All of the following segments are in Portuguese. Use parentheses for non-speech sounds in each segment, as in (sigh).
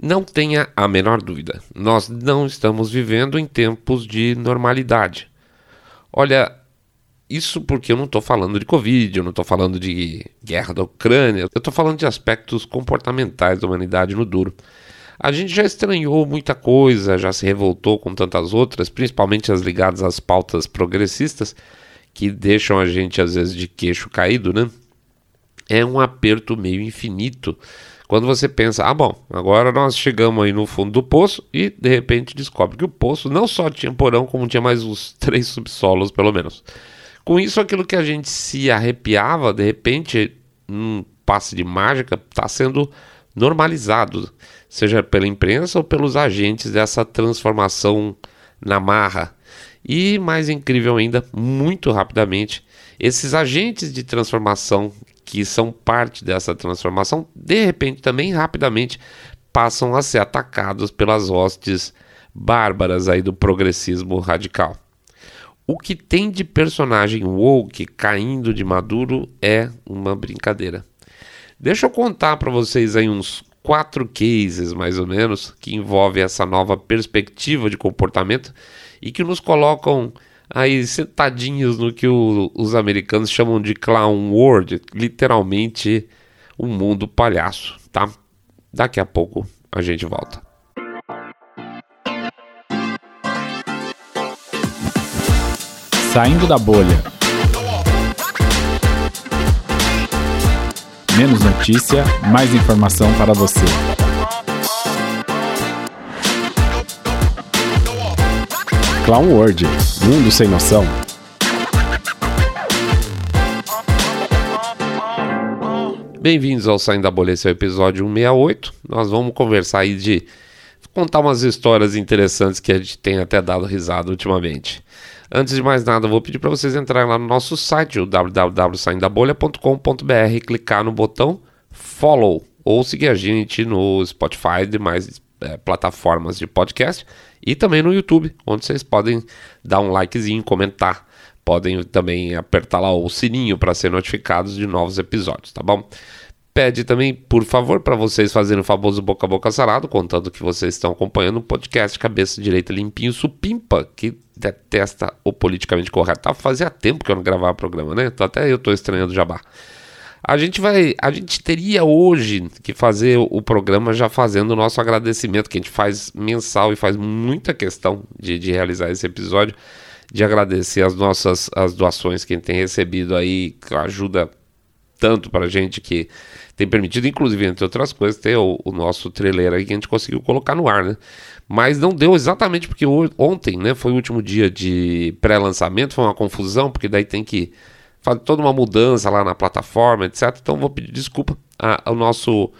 Não tenha a menor dúvida, nós não estamos vivendo em tempos de normalidade. Olha, isso porque eu não estou falando de Covid, eu não estou falando de guerra da Ucrânia, eu estou falando de aspectos comportamentais da humanidade no duro. A gente já estranhou muita coisa, já se revoltou com tantas outras, principalmente as ligadas às pautas progressistas, que deixam a gente às vezes de queixo caído, né? É um aperto meio infinito quando você pensa, ah, bom, agora nós chegamos aí no fundo do poço e de repente descobre que o poço não só tinha porão, como tinha mais uns (laughs) três subsolos, pelo menos. Com isso, aquilo que a gente se arrepiava, de repente, num passe de mágica, está sendo normalizado, seja pela imprensa ou pelos agentes dessa transformação na marra. E mais incrível ainda, muito rapidamente, esses agentes de transformação que são parte dessa transformação, de repente também rapidamente passam a ser atacados pelas hostes bárbaras aí do progressismo radical. O que tem de personagem woke caindo de maduro é uma brincadeira. Deixa eu contar para vocês aí uns quatro cases mais ou menos que envolvem essa nova perspectiva de comportamento e que nos colocam aí sentadinhos no que o, os americanos chamam de clown world, literalmente um mundo palhaço, tá? Daqui a pouco a gente volta. Saindo da bolha. Menos notícia, mais informação para você. Clown World, mundo sem noção. Bem-vindos ao Saindo da Bolha, esse é o episódio 168. Nós vamos conversar aí de contar umas histórias interessantes que a gente tem até dado risada ultimamente. Antes de mais nada, vou pedir para vocês entrarem lá no nosso site, o www.saindabolha.com.br, clicar no botão follow ou seguir a gente no Spotify e demais é, plataformas de podcast e também no YouTube, onde vocês podem dar um likezinho, comentar, podem também apertar lá o sininho para ser notificados de novos episódios, tá bom? pede também, por favor, para vocês fazerem o famoso boca a boca sarado, contando que vocês estão acompanhando um podcast Cabeça Direita Limpinho Supimpa, que detesta o politicamente correto. Tá, fazia tempo que eu não gravava programa, né? Até eu tô estranhando o jabá. A gente vai, a gente teria hoje que fazer o programa já fazendo o nosso agradecimento, que a gente faz mensal e faz muita questão de, de realizar esse episódio, de agradecer as nossas as doações que a gente tem recebido aí, que ajuda tanto para a gente que tem permitido, inclusive, entre outras coisas, ter o, o, nosso trailer aí que a gente conseguiu colocar no ar, né? Mas não deu exatamente porque ontem, né, foi o último dia de pré-lançamento, foi uma confusão, porque daí tem que toda uma mudança lá na plataforma, etc. Então vou pedir desculpa ao nosso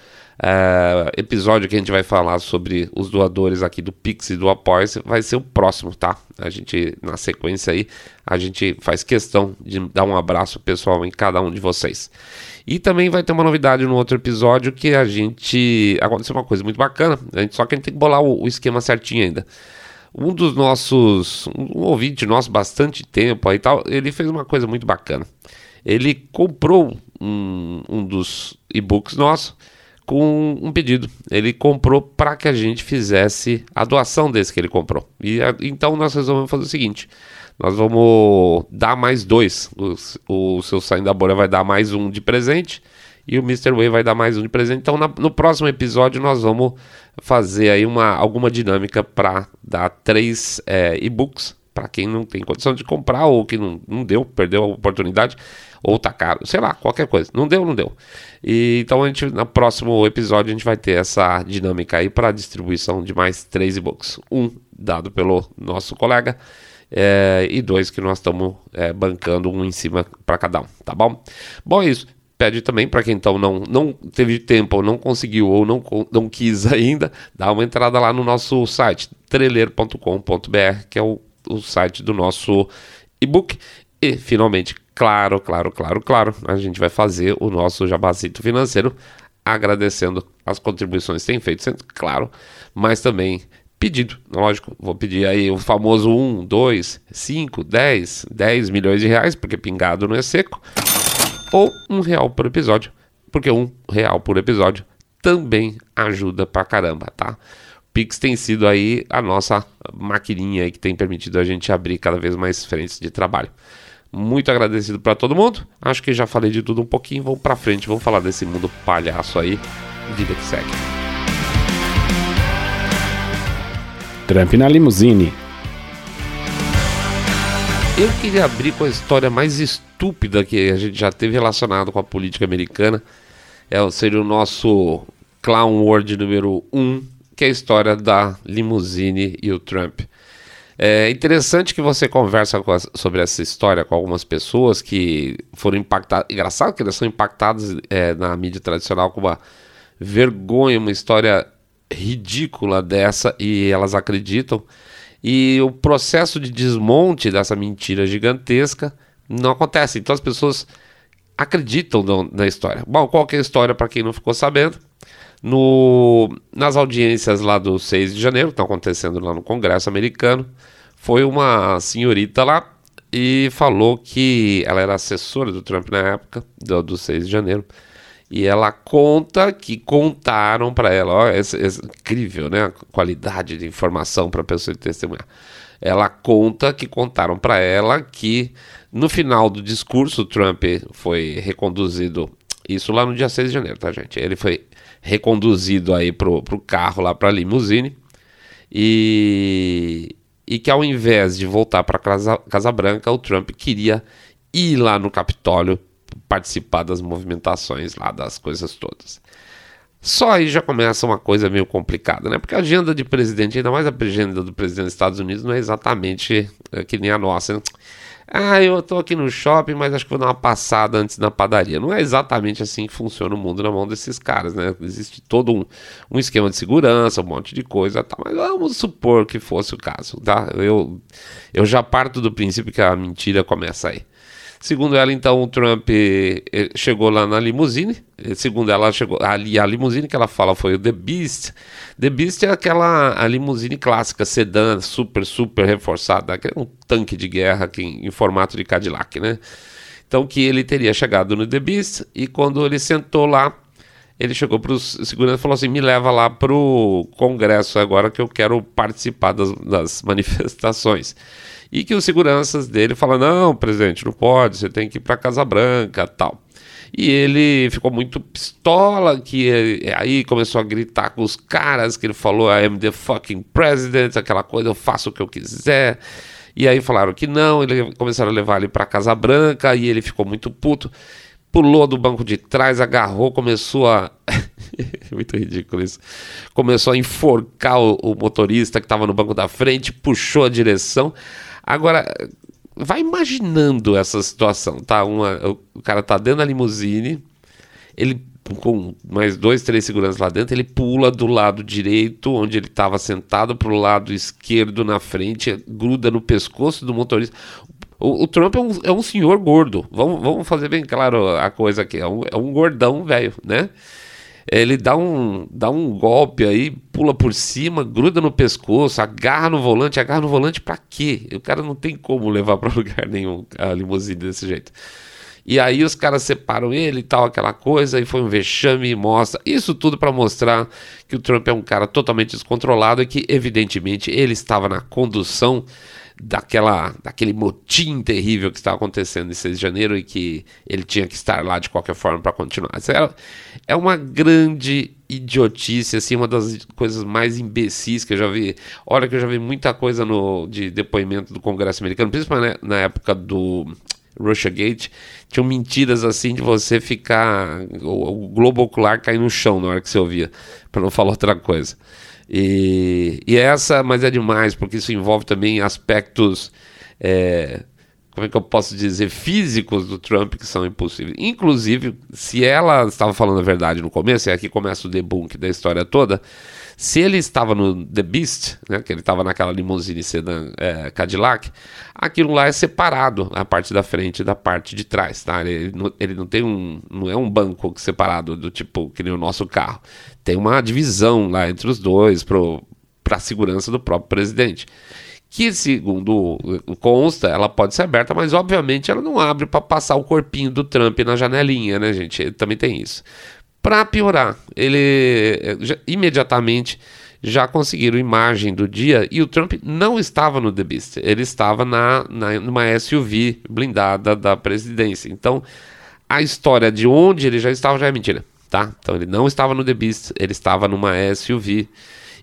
é, episódio que a gente vai falar sobre os doadores aqui do Pix e do Apoia vai ser o próximo, tá? A gente, na sequência aí, a gente faz questão de dar um abraço pessoal em cada um de vocês. E também vai ter uma novidade no outro episódio que a gente. Aconteceu uma coisa muito bacana, a gente, só que a gente tem que bolar o, o esquema certinho ainda. Um dos nossos. Um ouvinte nosso, bastante tempo aí tal, ele fez uma coisa muito bacana. Ele comprou um, um dos e-books nossos com um pedido. Ele comprou para que a gente fizesse a doação desse que ele comprou. E então nós resolvemos fazer o seguinte: nós vamos dar mais dois. O, o seu Saindo da Bolha vai dar mais um de presente e o Mr. Way vai dar mais um de presente. Então na, no próximo episódio nós vamos fazer aí uma, alguma dinâmica para dar três é, e-books para quem não tem condição de comprar ou que não, não deu, perdeu a oportunidade ou tá caro, sei lá, qualquer coisa. Não deu, não deu. E, então a gente, no próximo episódio a gente vai ter essa dinâmica aí para distribuição de mais três e-books. Um dado pelo nosso colega é, e dois que nós estamos é, bancando um em cima para cada um, tá bom? Bom, é isso. Pede também para quem então não, não teve tempo, ou não conseguiu, ou não, não quis ainda, dá uma entrada lá no nosso site, trailer.com.br, que é o, o site do nosso e-book. E, finalmente, claro, claro, claro, claro, a gente vai fazer o nosso jabacito financeiro agradecendo as contribuições que tem feito, sendo claro, mas também pedido, lógico, vou pedir aí o famoso 1, 2, 5, 10, 10 milhões de reais, porque pingado não é seco, ou um real por episódio, porque um real por episódio também ajuda pra caramba, tá? Pix tem sido aí a nossa maquininha aí que tem permitido a gente abrir cada vez mais frentes de trabalho. Muito agradecido para todo mundo. Acho que já falei de tudo um pouquinho. Vamos para frente, vamos falar desse mundo palhaço aí. Vida que segue. Trump na limusine. Eu queria abrir com a história mais estúpida que a gente já teve relacionado com a política americana. É, seria o nosso Clown World número 1, um, que é a história da limusine e o Trump. É interessante que você conversa sobre essa história com algumas pessoas que foram impactadas. Engraçado que elas são impactadas é, na mídia tradicional com uma vergonha, uma história ridícula dessa e elas acreditam. E o processo de desmonte dessa mentira gigantesca não acontece. Então as pessoas acreditam na história. Bom, qual é a história para quem não ficou sabendo? No, nas audiências lá do 6 de janeiro, que estão acontecendo lá no Congresso americano, foi uma senhorita lá e falou que ela era assessora do Trump na época, do, do 6 de janeiro, e ela conta que contaram para ela, ó, esse, esse, incrível, né? A qualidade de informação para a pessoa testemunhar. Ela conta que contaram para ela que no final do discurso, Trump foi reconduzido, isso lá no dia 6 de janeiro, tá, gente? Ele foi reconduzido aí pro, pro carro lá para limusine e, e que ao invés de voltar para Casa, Casa Branca, o Trump queria ir lá no Capitólio participar das movimentações lá, das coisas todas. Só aí já começa uma coisa meio complicada, né? Porque a agenda de presidente, ainda mais a agenda do presidente dos Estados Unidos, não é exatamente é, que nem a nossa. Né? Ah, eu tô aqui no shopping, mas acho que vou dar uma passada antes na padaria. Não é exatamente assim que funciona o mundo na mão desses caras, né? Existe todo um, um esquema de segurança, um monte de coisa, tá? mas vamos supor que fosse o caso, tá? Eu, eu já parto do princípio que a mentira começa aí. Segundo ela, então, o Trump eh, chegou lá na limusine. Eh, segundo ela, chegou ali a limusine que ela fala foi o The Beast. The Beast é aquela a limusine clássica, sedã, super, super reforçada, é um tanque de guerra que, em formato de Cadillac, né? Então, que ele teria chegado no The Beast e quando ele sentou lá, ele chegou para os segurança e falou assim: me leva lá para o Congresso agora que eu quero participar das, das (laughs) manifestações e que os seguranças dele falam: não, presidente, não pode, você tem que ir para Casa Branca tal. E ele ficou muito pistola, que aí começou a gritar com os caras, que ele falou, I am the fucking president, aquela coisa, eu faço o que eu quiser. E aí falaram que não, ele começaram a levar ele para Casa Branca, e ele ficou muito puto, pulou do banco de trás, agarrou, começou a... (laughs) muito ridículo isso. Começou a enforcar o, o motorista que estava no banco da frente, puxou a direção, Agora, vai imaginando essa situação, tá? Uma, o cara tá dentro da limusine, ele com mais dois, três seguranças lá dentro, ele pula do lado direito, onde ele estava sentado, para o lado esquerdo na frente, gruda no pescoço do motorista. O, o Trump é um, é um senhor gordo. Vamos, vamos fazer bem claro a coisa aqui. É um, é um gordão velho, né? ele dá um, dá um golpe aí, pula por cima, gruda no pescoço, agarra no volante, agarra no volante para quê? O cara não tem como levar para (laughs) lugar nenhum a limusine desse jeito. E aí os caras separam ele e tal, aquela coisa, e foi um vexame e mostra. Isso tudo para mostrar que o Trump é um cara totalmente descontrolado e que, evidentemente, ele estava na condução daquela, daquele motim terrível que estava acontecendo em 6 de janeiro e que ele tinha que estar lá de qualquer forma para continuar. É, é uma grande idiotice, assim, uma das coisas mais imbecis que eu já vi. Olha que eu já vi muita coisa no, de depoimento do Congresso americano, principalmente na, época do Russiagate, tinham mentiras assim de você ficar. O, o globo ocular cair no chão na hora que você ouvia, para não falar outra coisa. E, e essa, mas é demais, porque isso envolve também aspectos. É, como é que eu posso dizer, físicos do Trump que são impossíveis. Inclusive, se ela estava falando a verdade no começo, e aqui começa o debunk da história toda, se ele estava no The Beast, né, que ele estava naquela limusine sedã é, Cadillac, aquilo lá é separado, a parte da frente da parte de trás, tá? Ele não, ele não tem um, não é um banco separado do tipo que nem o nosso carro. Tem uma divisão lá entre os dois para a segurança do próprio presidente que segundo consta, ela pode ser aberta, mas obviamente ela não abre para passar o corpinho do Trump na janelinha, né, gente? Também tem isso Para piorar, ele já, imediatamente já conseguiram imagem do dia e o Trump não estava no The Beast, ele estava na, na, numa SUV blindada da presidência. Então, a história de onde ele já estava já é mentira, tá? Então, ele não estava no The Beast, ele estava numa SUV.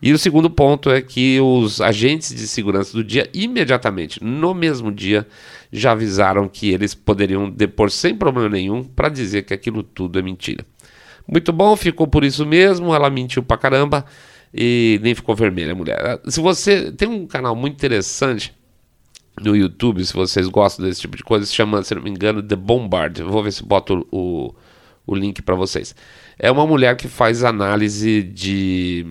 E o segundo ponto é que os agentes de segurança do dia, imediatamente, no mesmo dia, já avisaram que eles poderiam depor sem problema nenhum para dizer que aquilo tudo é mentira. Muito bom, ficou por isso mesmo, ela mentiu pra caramba e nem ficou vermelha a mulher. Se você tem um canal muito interessante no YouTube, se vocês gostam desse tipo de coisa, se chama, se não me engano, The Bombard. vou ver se boto o, o link para vocês. É uma mulher que faz análise de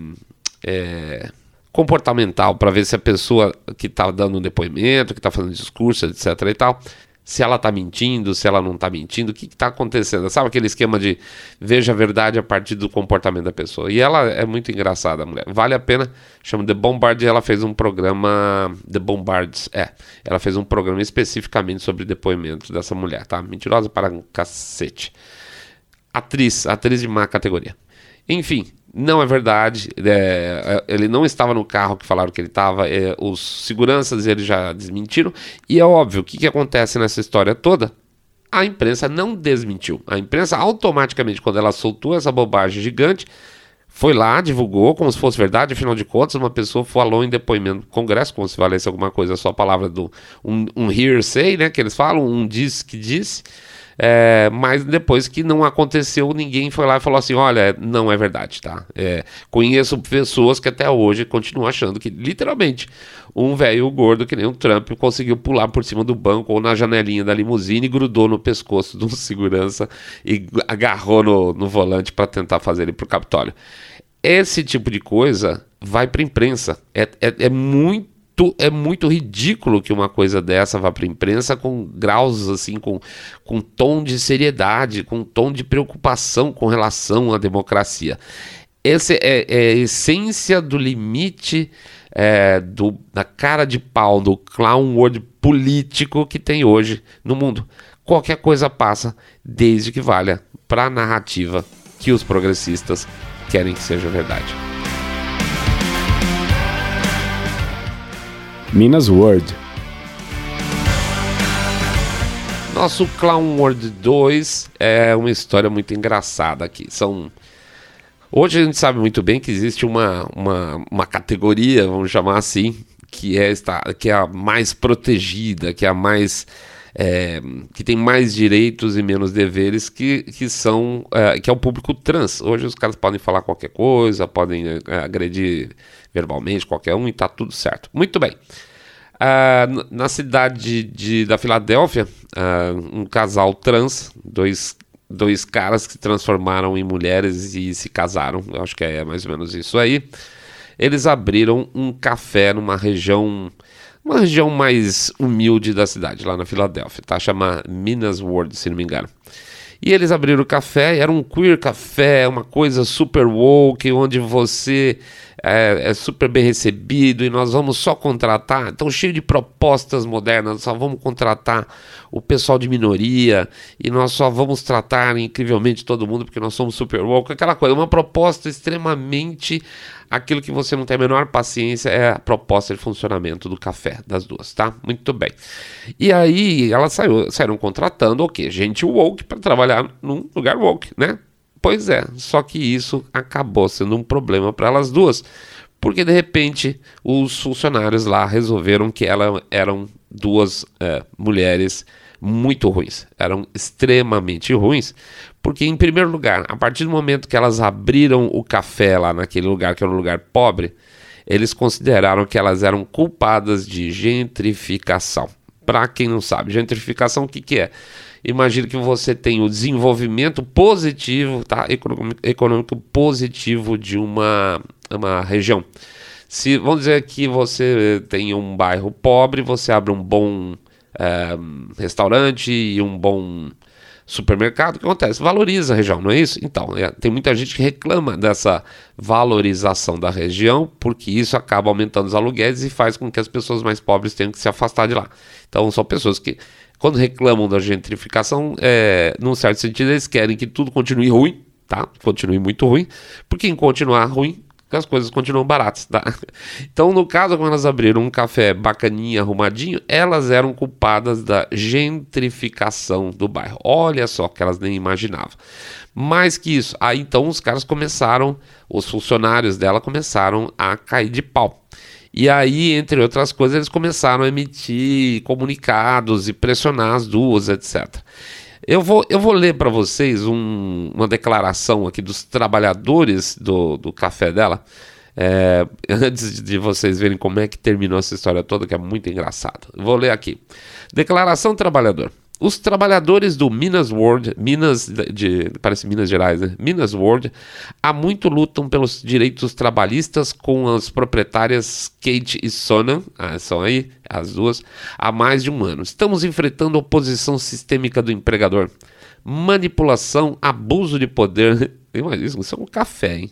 é, comportamental para ver se a pessoa que está dando um depoimento, que está fazendo discurso, etc. e tal, se ela está mentindo, se ela não está mentindo, o que está acontecendo? Sabe aquele esquema de veja a verdade a partir do comportamento da pessoa? E ela é muito engraçada, a mulher. Vale a pena, chama The Bombard, ela fez um programa, The Bombards, é, ela fez um programa especificamente sobre depoimentos dessa mulher, tá? Mentirosa para um cacete. Atriz, atriz de má categoria. Enfim, não é verdade. É, é, ele não estava no carro que falaram que ele estava. É, os seguranças eles já desmentiram. E é óbvio, o que, que acontece nessa história toda? A imprensa não desmentiu. A imprensa automaticamente, quando ela soltou essa bobagem gigante, foi lá, divulgou como se fosse verdade. Afinal de contas, uma pessoa falou em depoimento no Congresso, como se valesse alguma coisa, só a palavra do um, um hearsay, né? Que eles falam, um diz que disse. É, mas depois que não aconteceu, ninguém foi lá e falou assim: olha, não é verdade, tá? É, conheço pessoas que até hoje continuam achando que, literalmente, um velho gordo que nem o Trump conseguiu pular por cima do banco ou na janelinha da limusine e grudou no pescoço um segurança e agarrou no, no volante para tentar fazer ele para o Capitólio. Esse tipo de coisa vai para imprensa. É, é, é muito muito, é muito ridículo que uma coisa dessa vá para a imprensa com graus assim, com, com tom de seriedade, com tom de preocupação com relação à democracia. Essa é, é a essência do limite é, do, da cara de pau, do clown world político que tem hoje no mundo. Qualquer coisa passa, desde que valha para a narrativa que os progressistas querem que seja verdade. Minas World. Nosso Clown World 2 é uma história muito engraçada aqui. São Hoje a gente sabe muito bem que existe uma, uma, uma categoria, vamos chamar assim, que é, esta, que é a mais protegida, que é a mais. É, que tem mais direitos e menos deveres, que, que são. É, que é o público trans. Hoje os caras podem falar qualquer coisa, podem é, agredir verbalmente qualquer um e tá tudo certo. Muito bem. Uh, na cidade de, da Filadélfia, uh, um casal trans, dois, dois caras que se transformaram em mulheres e se casaram, eu acho que é mais ou menos isso aí. Eles abriram um café numa região, uma região mais humilde da cidade, lá na Filadélfia, tá? Chama Minas World, se não me engano. E eles abriram o café, era um queer café, uma coisa super woke, onde você é, é, super bem recebido e nós vamos só contratar, então cheio de propostas modernas, só vamos contratar o pessoal de minoria e nós só vamos tratar incrivelmente todo mundo porque nós somos super woke, aquela coisa, uma proposta extremamente aquilo que você não tem a menor paciência é a proposta de funcionamento do café das duas, tá? Muito bem. E aí elas saiu, saíram contratando o quê? Gente woke para trabalhar num lugar woke, né? Pois é, só que isso acabou sendo um problema para elas duas, porque de repente os funcionários lá resolveram que elas eram duas é, mulheres muito ruins, eram extremamente ruins, porque em primeiro lugar, a partir do momento que elas abriram o café lá naquele lugar que era um lugar pobre, eles consideraram que elas eram culpadas de gentrificação. Para quem não sabe, gentrificação o que, que é? Imagine que você tem o desenvolvimento positivo, tá? Econômico, econômico positivo de uma, uma região. Se vamos dizer que você tem um bairro pobre, você abre um bom é, restaurante e um bom supermercado, o que acontece? Valoriza a região, não é isso? Então, é, tem muita gente que reclama dessa valorização da região, porque isso acaba aumentando os aluguéis e faz com que as pessoas mais pobres tenham que se afastar de lá. Então, são pessoas que quando reclamam da gentrificação, é, num certo sentido, eles querem que tudo continue ruim, tá? Continue muito ruim, porque em continuar ruim, as coisas continuam baratas, tá? (laughs) Então, no caso, quando elas abriram um café bacaninha, arrumadinho, elas eram culpadas da gentrificação do bairro. Olha só que elas nem imaginavam. Mais que isso, aí então os caras começaram, os funcionários dela começaram a cair de pau. E aí, entre outras coisas, eles começaram a emitir comunicados e pressionar as duas, etc. Eu vou, eu vou ler para vocês um, uma declaração aqui dos trabalhadores do, do café dela. É, (laughs) antes de vocês verem como é que terminou essa história toda, que é muito engraçado. Vou ler aqui. Declaração trabalhador. Os trabalhadores do Minas World, Minas de, parece Minas Gerais, né? Minas World, há muito lutam pelos direitos trabalhistas com as proprietárias Kate e Sonan, ah, são aí as duas, há mais de um ano. Estamos enfrentando oposição sistêmica do empregador, manipulação, abuso de poder, (laughs) imagina, isso é um café, hein?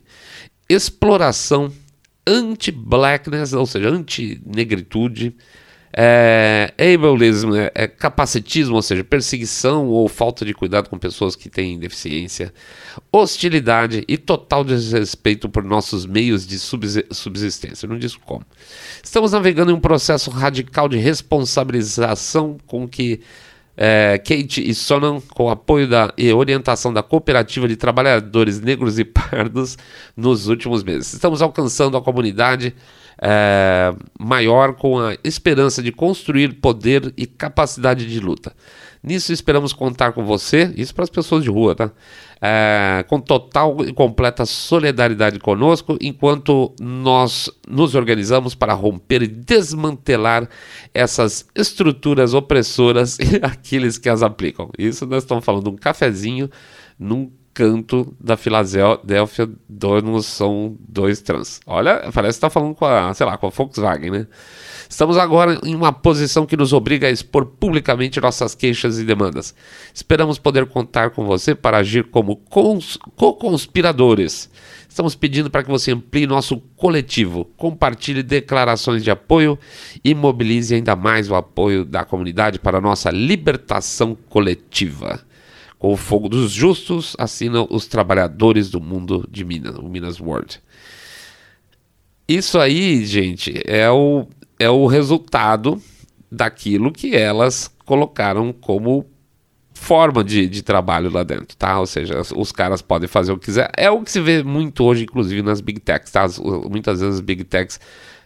Exploração, anti-blackness, ou seja, anti-negritude, é, ableism é, é capacitismo, ou seja, perseguição ou falta de cuidado com pessoas que têm deficiência, hostilidade e total desrespeito por nossos meios de subsistência. Não diz como. Estamos navegando em um processo radical de responsabilização com que é, Kate e Sonan, com apoio da, e orientação da Cooperativa de Trabalhadores Negros e Pardos nos últimos meses. Estamos alcançando a comunidade é, maior com a esperança de construir poder e capacidade de luta. Nisso esperamos contar com você, isso para as pessoas de rua, tá? É, com total e completa solidariedade conosco, enquanto nós nos organizamos para romper e desmantelar essas estruturas opressoras (laughs) e aqueles que as aplicam. Isso nós estamos falando de um cafezinho num canto da Filadélfia, donos são dois trans. Olha, parece que está falando com a, sei lá, com a Volkswagen, né? Estamos agora em uma posição que nos obriga a expor publicamente nossas queixas e demandas. Esperamos poder contar com você para agir como co-conspiradores. Estamos pedindo para que você amplie nosso coletivo, compartilhe declarações de apoio e mobilize ainda mais o apoio da comunidade para nossa libertação coletiva. O fogo dos justos, assinam os trabalhadores do mundo de Minas, o Minas World. Isso aí, gente, é o, é o resultado daquilo que elas colocaram como forma de, de trabalho lá dentro, tá? Ou seja, os caras podem fazer o que quiser. É o que se vê muito hoje, inclusive nas big techs, tá? Muitas vezes as big techs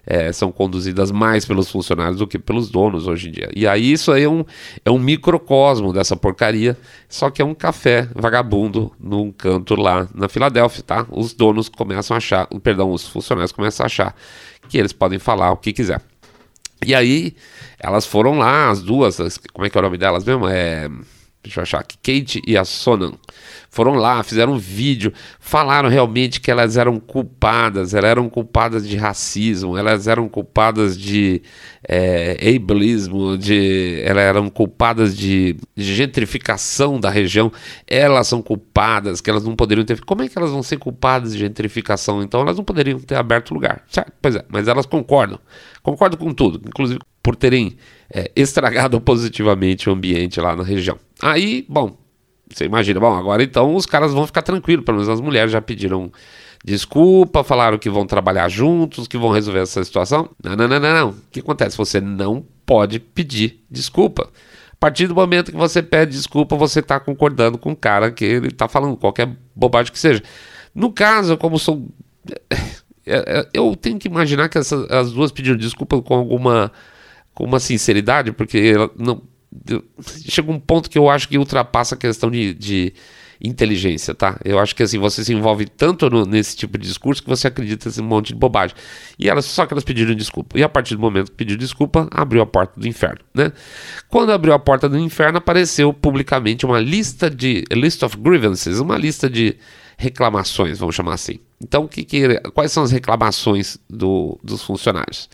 é, são conduzidas mais pelos funcionários do que pelos donos hoje em dia. E aí isso aí é um, é um microcosmo dessa porcaria, só que é um café vagabundo num canto lá na Filadélfia, tá? Os donos começam a achar, perdão, os funcionários começam a achar que eles podem falar o que quiser. E aí elas foram lá, as duas, como é que é o nome delas mesmo? É deixa eu achar aqui, Kate e a Sonan, foram lá, fizeram um vídeo, falaram realmente que elas eram culpadas, elas eram culpadas de racismo, elas eram culpadas de é, ableismo, de, elas eram culpadas de, de, gentrificação da região, elas são culpadas, que elas não poderiam ter. Como é que elas vão ser culpadas de gentrificação? Então elas não poderiam ter aberto lugar. Certo? Pois é, mas elas concordam, concordam com tudo, inclusive por terem é, estragado positivamente o ambiente lá na região. Aí, bom, você imagina, bom, agora então os caras vão ficar tranquilos, pelo menos as mulheres já pediram desculpa, falaram que vão trabalhar juntos, que vão resolver essa situação. Não, não, não, não, não. O que acontece? Você não pode pedir desculpa. A partir do momento que você pede desculpa, você está concordando com o cara que ele está falando, qualquer bobagem que seja. No caso, como são. É, é, eu tenho que imaginar que essas, as duas pediram desculpa com alguma, com uma sinceridade, porque não, chega um ponto que eu acho que ultrapassa a questão de, de inteligência, tá? Eu acho que assim, você se envolve tanto no, nesse tipo de discurso que você acredita um monte de bobagem. E elas só que elas pediram desculpa. E a partir do momento que pediu desculpa, abriu a porta do inferno, né? Quando abriu a porta do inferno, apareceu publicamente uma lista de list of grievances, uma lista de reclamações, vamos chamar assim. Então, que, que, quais são as reclamações do, dos funcionários?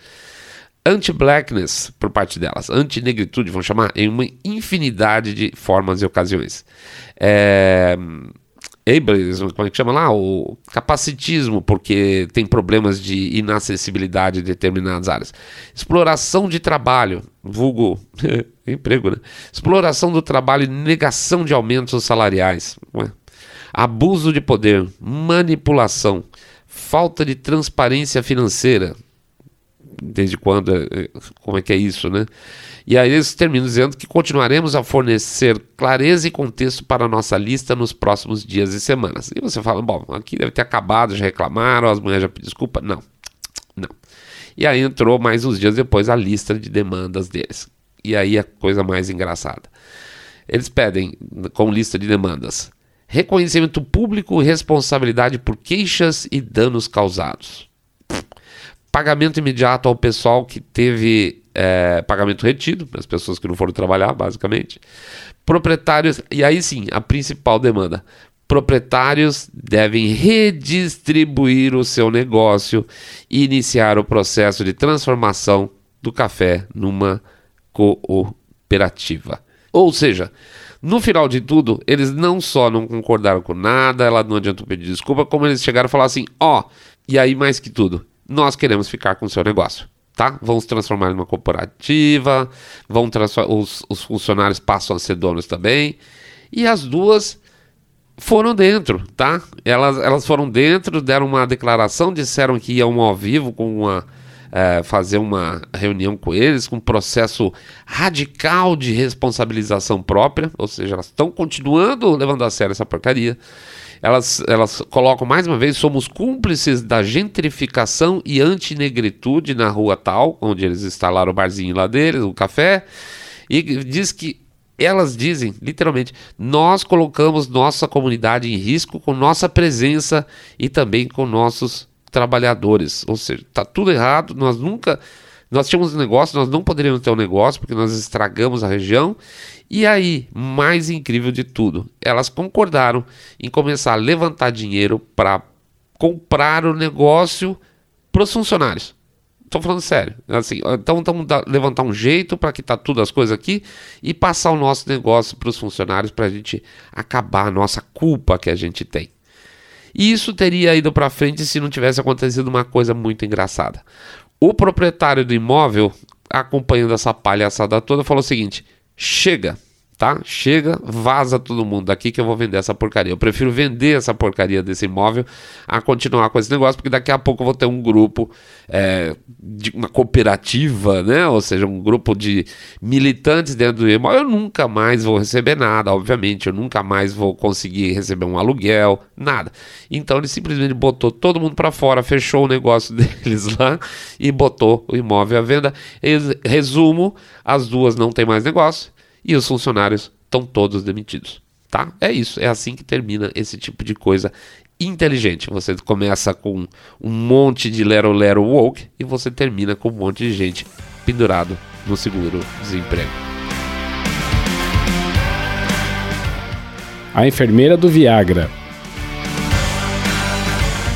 Anti-blackness por parte delas, anti-negritude, vamos chamar, em uma infinidade de formas e ocasiões. É, ableism, como é que chama lá? O capacitismo, porque tem problemas de inacessibilidade em determinadas áreas. Exploração de trabalho, vulgo (laughs) emprego, né? Exploração do trabalho e negação de aumentos salariais. abuso de poder, manipulação, falta de transparência financeira. Desde quando? É, como é que é isso, né? E aí eles terminam dizendo que continuaremos a fornecer clareza e contexto para a nossa lista nos próximos dias e semanas. E você fala, bom, aqui deve ter acabado, já reclamaram, as mulheres já pediram desculpa. Não, não. E aí entrou mais uns dias depois a lista de demandas deles. E aí a coisa mais engraçada. Eles pedem, com lista de demandas, reconhecimento público, responsabilidade por queixas e danos causados. Pagamento imediato ao pessoal que teve é, pagamento retido, as pessoas que não foram trabalhar, basicamente. Proprietários, e aí sim, a principal demanda: proprietários devem redistribuir o seu negócio e iniciar o processo de transformação do café numa cooperativa. Ou seja, no final de tudo, eles não só não concordaram com nada, ela não adiantou pedir desculpa, como eles chegaram a falar assim: ó, oh, e aí mais que tudo, nós queremos ficar com o seu negócio. Tá? Vamos transformar em uma cooperativa, vão os, os funcionários passam a ser donos também. E as duas foram dentro, tá? Elas, elas foram dentro, deram uma declaração, disseram que iam ao vivo com uma. É, fazer uma reunião com eles, com um processo radical de responsabilização própria, ou seja, elas estão continuando levando a sério essa porcaria. Elas, elas colocam mais uma vez: somos cúmplices da gentrificação e antinegritude na rua tal, onde eles instalaram o barzinho lá deles, o café, e diz que elas dizem, literalmente, nós colocamos nossa comunidade em risco com nossa presença e também com nossos trabalhadores. Ou seja, está tudo errado, nós nunca. Nós tínhamos um negócio, nós não poderíamos ter um negócio porque nós estragamos a região e aí, mais incrível de tudo, elas concordaram em começar a levantar dinheiro para comprar o negócio para os funcionários. Estou falando sério. Assim, então vamos levantar um jeito para quitar tudo as coisas aqui e passar o nosso negócio para os funcionários para a gente acabar a nossa culpa que a gente tem. E isso teria ido para frente se não tivesse acontecido uma coisa muito engraçada. O proprietário do imóvel, acompanhando essa palhaçada toda, falou o seguinte: chega, tá? Chega, vaza todo mundo daqui que eu vou vender essa porcaria. Eu prefiro vender essa porcaria desse imóvel a continuar com esse negócio, porque daqui a pouco eu vou ter um grupo é, de uma cooperativa, né? Ou seja, um grupo de militantes dentro do imóvel. Eu nunca mais vou receber nada, obviamente. Eu nunca mais vou conseguir receber um aluguel, nada. Então ele simplesmente botou todo mundo para fora, fechou o negócio (laughs) deles lá e botou o imóvel à venda. Resumo: as duas não tem mais negócio e os funcionários estão todos demitidos. Tá? É isso, é assim que termina esse tipo de coisa inteligente. Você começa com um monte de lero lero woke e você termina com um monte de gente pendurado no seguro desemprego. A enfermeira do Viagra.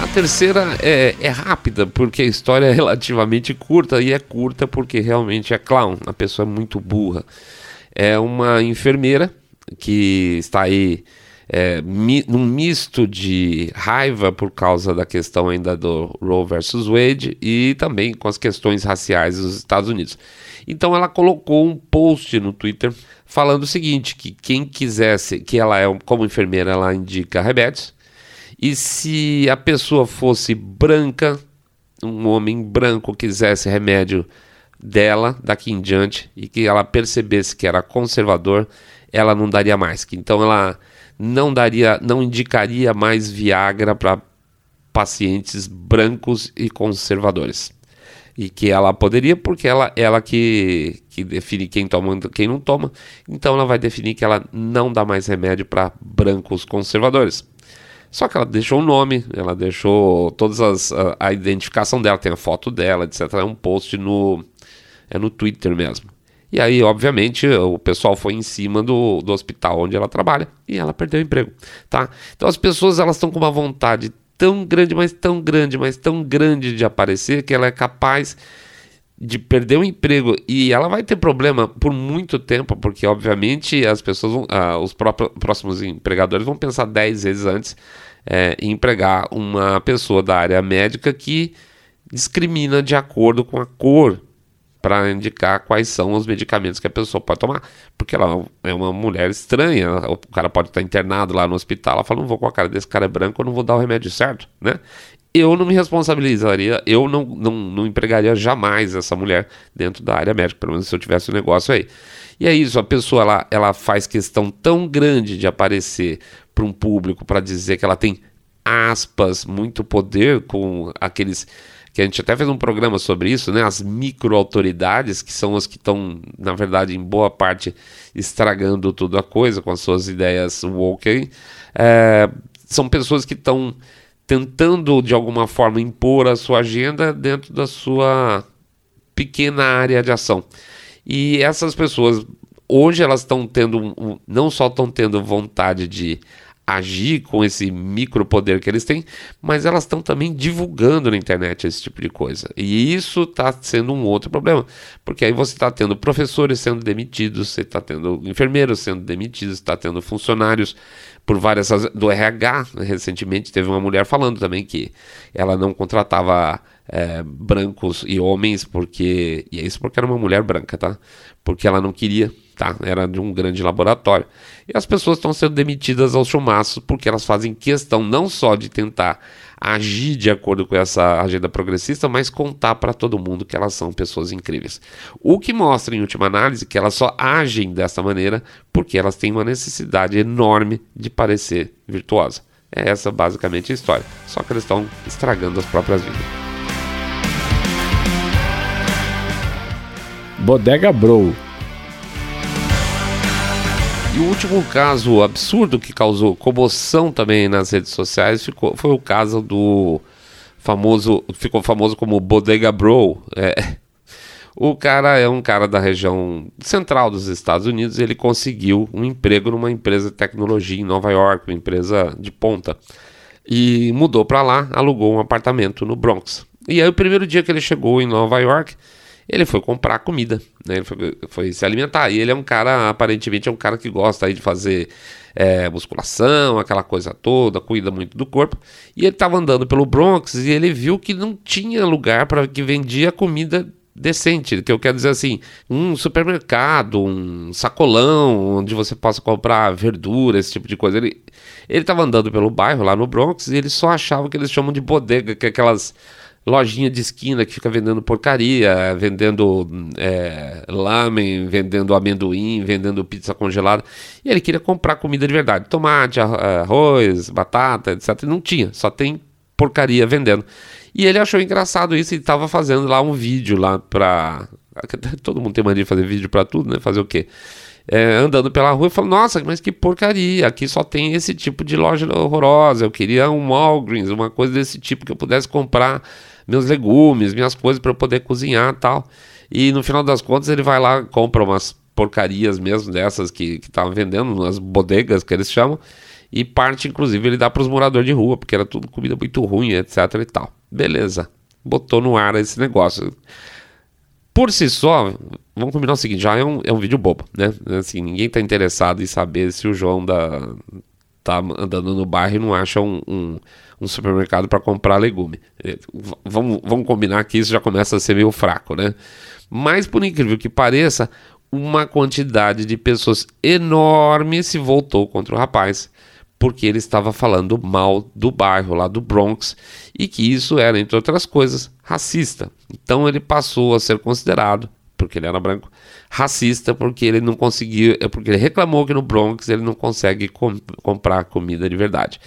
A terceira é, é rápida, porque a história é relativamente curta, e é curta porque realmente é clown, a pessoa é muito burra é uma enfermeira que está aí é, mi, num misto de raiva por causa da questão ainda do Roe versus Wade e também com as questões raciais dos Estados Unidos. Então ela colocou um post no Twitter falando o seguinte, que quem quisesse, que ela é como enfermeira, ela indica remédios, e se a pessoa fosse branca, um homem branco quisesse remédio dela daqui em diante e que ela percebesse que era conservador, ela não daria mais. Que então ela não daria, não indicaria mais Viagra para pacientes brancos e conservadores. E que ela poderia, porque ela, ela que, que define quem toma e quem não toma, então ela vai definir que ela não dá mais remédio para brancos conservadores. Só que ela deixou o nome, ela deixou todas as a, a identificação dela, tem a foto dela, etc. É um post no é no Twitter mesmo. E aí, obviamente, o pessoal foi em cima do, do hospital onde ela trabalha e ela perdeu o emprego, tá? Então as pessoas elas estão com uma vontade tão grande, mas tão grande, mas tão grande de aparecer que ela é capaz de perder o emprego e ela vai ter problema por muito tempo, porque obviamente as pessoas, vão, ah, os próprios, próximos empregadores vão pensar 10 vezes antes é, em empregar uma pessoa da área médica que discrimina de acordo com a cor para indicar quais são os medicamentos que a pessoa pode tomar. Porque ela é uma mulher estranha, o cara pode estar internado lá no hospital, ela fala, não vou com a cara desse cara branco, eu não vou dar o remédio certo, né? Eu não me responsabilizaria, eu não, não, não empregaria jamais essa mulher dentro da área médica, pelo menos se eu tivesse um negócio aí. E é isso, a pessoa ela, ela faz questão tão grande de aparecer para um público para dizer que ela tem aspas, muito poder com aqueles que a gente até fez um programa sobre isso, né? As microautoridades, que são as que estão, na verdade, em boa parte, estragando tudo a coisa com as suas ideias woke. É, são pessoas que estão tentando, de alguma forma, impor a sua agenda dentro da sua pequena área de ação. E essas pessoas, hoje, elas estão tendo, não só estão tendo vontade de agir com esse micropoder que eles têm, mas elas estão também divulgando na internet esse tipo de coisa. E isso está sendo um outro problema, porque aí você está tendo professores sendo demitidos, você está tendo enfermeiros sendo demitidos, está tendo funcionários por várias do RH. Recentemente teve uma mulher falando também que ela não contratava é, brancos e homens porque e é isso porque era uma mulher branca, tá? Porque ela não queria tá? Era de um grande laboratório. E as pessoas estão sendo demitidas aos chumaços porque elas fazem questão não só de tentar agir de acordo com essa agenda progressista, mas contar para todo mundo que elas são pessoas incríveis. O que mostra, em última análise, que elas só agem dessa maneira porque elas têm uma necessidade enorme de parecer virtuosa. É essa basicamente a história. Só que eles estão estragando as próprias vidas. Bodega Bro e o último caso absurdo que causou comoção também nas redes sociais ficou, foi o caso do famoso, ficou famoso como Bodega Bro. É, o cara é um cara da região central dos Estados Unidos. Ele conseguiu um emprego numa empresa de tecnologia em Nova York, uma empresa de ponta. E mudou para lá, alugou um apartamento no Bronx. E aí, o primeiro dia que ele chegou em Nova York, ele foi comprar comida, né? Ele foi, foi, se alimentar. E ele é um cara, aparentemente, é um cara que gosta aí de fazer é, musculação, aquela coisa toda, cuida muito do corpo. E ele estava andando pelo Bronx e ele viu que não tinha lugar para que vendia comida decente, que eu quero dizer assim, um supermercado, um sacolão onde você possa comprar verdura, esse tipo de coisa. Ele ele estava andando pelo bairro lá no Bronx e ele só achava que eles chamam de bodega, que é aquelas lojinha de esquina que fica vendendo porcaria, vendendo é, lamen, vendendo amendoim, vendendo pizza congelada. E ele queria comprar comida de verdade: tomate, arroz, batata, etc. Não tinha, só tem porcaria vendendo. E ele achou engraçado isso e estava fazendo lá um vídeo lá pra. (laughs) Todo mundo tem mania de fazer vídeo para tudo, né? Fazer o quê? É, andando pela rua e falou: Nossa, mas que porcaria! Aqui só tem esse tipo de loja horrorosa. Eu queria um Walgreens, uma coisa desse tipo que eu pudesse comprar meus legumes, minhas coisas para eu poder cozinhar tal. E no final das contas ele vai lá, compra umas porcarias mesmo dessas que estavam vendendo, nas bodegas que eles chamam, e parte inclusive ele dá para os moradores de rua, porque era tudo comida muito ruim, etc e tal. Beleza, botou no ar esse negócio. Por si só, vamos combinar o seguinte, já é um, é um vídeo bobo, né? Assim, ninguém está interessado em saber se o João da, tá andando no bairro e não acha um, um, um supermercado para comprar legume. É, vamos, vamos combinar que isso já começa a ser meio fraco, né? Mas, por incrível que pareça, uma quantidade de pessoas enorme se voltou contra o rapaz, porque ele estava falando mal do bairro lá do Bronx e que isso era, entre outras coisas, racista. Então ele passou a ser considerado porque ele era branco, racista porque ele não conseguiu, é porque ele reclamou que no Bronx ele não consegue com, comprar comida de verdade.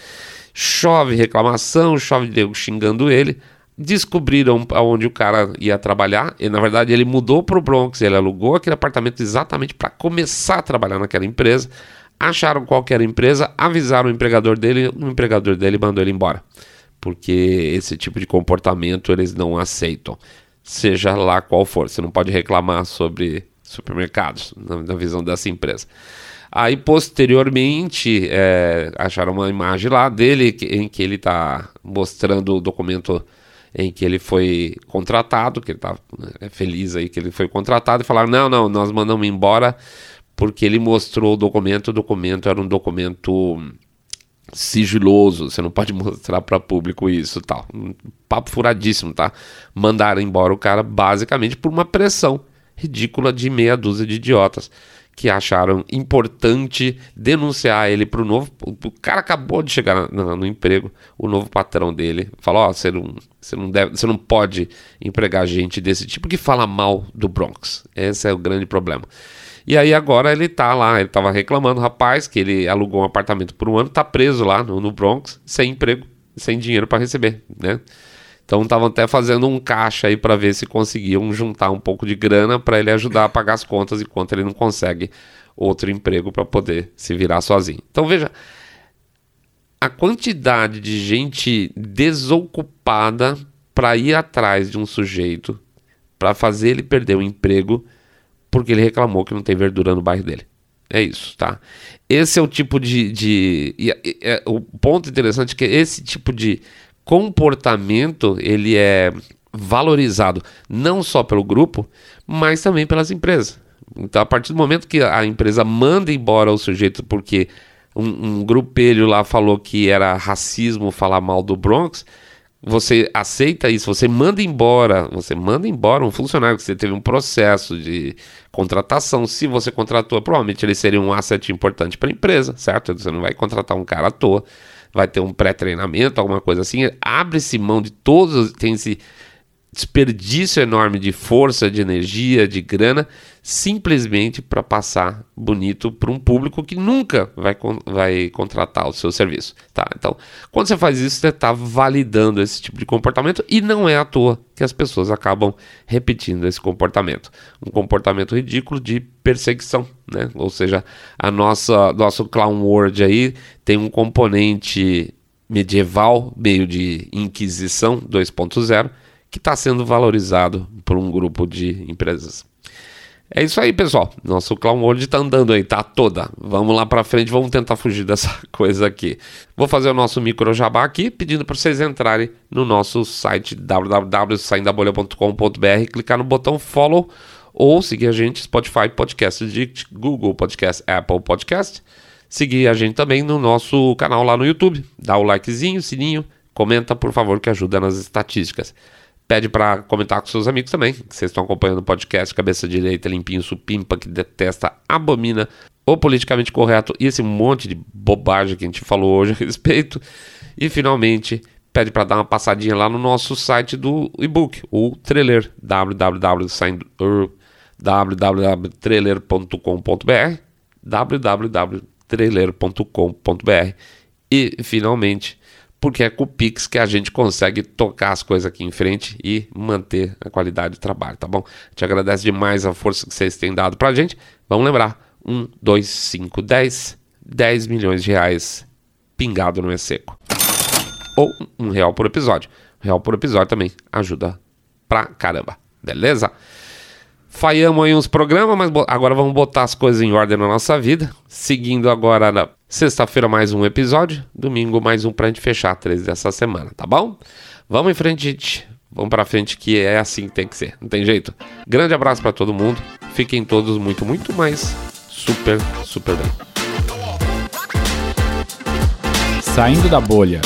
Chove reclamação, chove Deus xingando ele. Descobriram aonde o cara ia trabalhar, e na verdade ele mudou para o Bronx, ele alugou aquele apartamento exatamente para começar a trabalhar naquela empresa. Acharam qualquer empresa, avisaram o empregador dele, o empregador dele mandou ele embora. Porque esse tipo de comportamento eles não aceitam seja lá qual for. Você não pode reclamar sobre supermercados, na, na visão dessa empresa. Aí, posteriormente, é, acharam uma imagem lá dele em que ele está mostrando o documento em que ele foi contratado, que ele está é, feliz aí que ele foi contratado, e falaram: não, não, nós mandamos embora porque ele mostrou o documento, o documento era um documento sigiloso, você não pode (laughs) mostrar para público isso tal. Um papo furadíssimo, tá? Mandaram embora o cara basicamente por uma pressão ridícula de meia dúzia de idiotas que acharam importante denunciar ele para o novo. O cara acabou de chegar no, no emprego, o novo patrão dele falou: Ó, oh, você não, você não deve, você não pode empregar gente desse tipo que fala mal do Bronx. Esse é o grande problema. E aí agora ele tá lá, ele tava reclamando, rapaz, que ele alugou um apartamento por um ano, tá preso lá no, no Bronx, sem emprego, sem dinheiro para receber, né? Então estavam até fazendo um caixa aí para ver se conseguiam juntar um pouco de grana para ele ajudar a pagar as contas enquanto ele não consegue outro emprego para poder se virar sozinho. Então veja a quantidade de gente desocupada para ir atrás de um sujeito para fazer ele perder o emprego porque ele reclamou que não tem verdura no bairro dele. É isso, tá? Esse é o tipo de. de e, e, é, o ponto interessante é que esse tipo de comportamento ele é valorizado não só pelo grupo, mas também pelas empresas. Então, a partir do momento que a empresa manda embora o sujeito porque um, um grupelho lá falou que era racismo falar mal do Bronx, você aceita isso, você manda embora, você manda embora um funcionário que você teve um processo de contratação. Se você contratou, provavelmente ele seria um asset importante para a empresa, certo? Você não vai contratar um cara à toa vai ter um pré-treinamento, alguma coisa assim. Abre-se mão de todos, tem esse desperdício enorme de força, de energia, de grana, simplesmente para passar bonito para um público que nunca vai, vai contratar o seu serviço. Tá? Então, quando você faz isso, você está validando esse tipo de comportamento e não é à toa que as pessoas acabam repetindo esse comportamento. Um comportamento ridículo de perseguição, né? Ou seja, a nossa nosso clown world aí tem um componente medieval, meio de inquisição 2.0 que está sendo valorizado por um grupo de empresas. É isso aí, pessoal. Nosso Clown World está andando aí, tá toda. Vamos lá para frente, vamos tentar fugir (laughs) dessa coisa aqui. Vou fazer o nosso micro jabá aqui, pedindo para vocês entrarem no nosso site www.saindabolha.com.br, clicar no botão follow ou seguir a gente Spotify, Podcast Addict, Google Podcast, Apple Podcast. Seguir a gente também no nosso canal lá no YouTube. Dá o likezinho, sininho, comenta, por favor, que ajuda nas estatísticas. Pede para comentar com seus amigos também, que vocês estão acompanhando o podcast Cabeça Direita, Limpinho, Supimpa, que detesta, abomina o politicamente correto e esse monte de bobagem que a gente falou hoje a respeito. E finalmente, pede para dar uma passadinha lá no nosso site do e-book, o Trailer, www.trailer.com.br www.trailer.com.br e finalmente porque é com o Pix que a gente consegue tocar as coisas aqui em frente e manter a qualidade do trabalho, tá bom? Te agradeço demais a força que vocês têm dado pra gente. Vamos lembrar: 1, 2, 5, 10, 10 milhões de reais pingado no E-Seco. Ou um real por episódio. Um real por episódio também ajuda pra caramba, beleza? Falhamos aí uns programas, mas agora vamos botar as coisas em ordem na nossa vida. Seguindo agora na sexta-feira mais um episódio, domingo mais um pra gente fechar três dessa semana, tá bom? Vamos em frente, gente. Vamos pra frente que é assim que tem que ser, não tem jeito. Grande abraço para todo mundo. Fiquem todos muito, muito mais super, super bem. Saindo da bolha.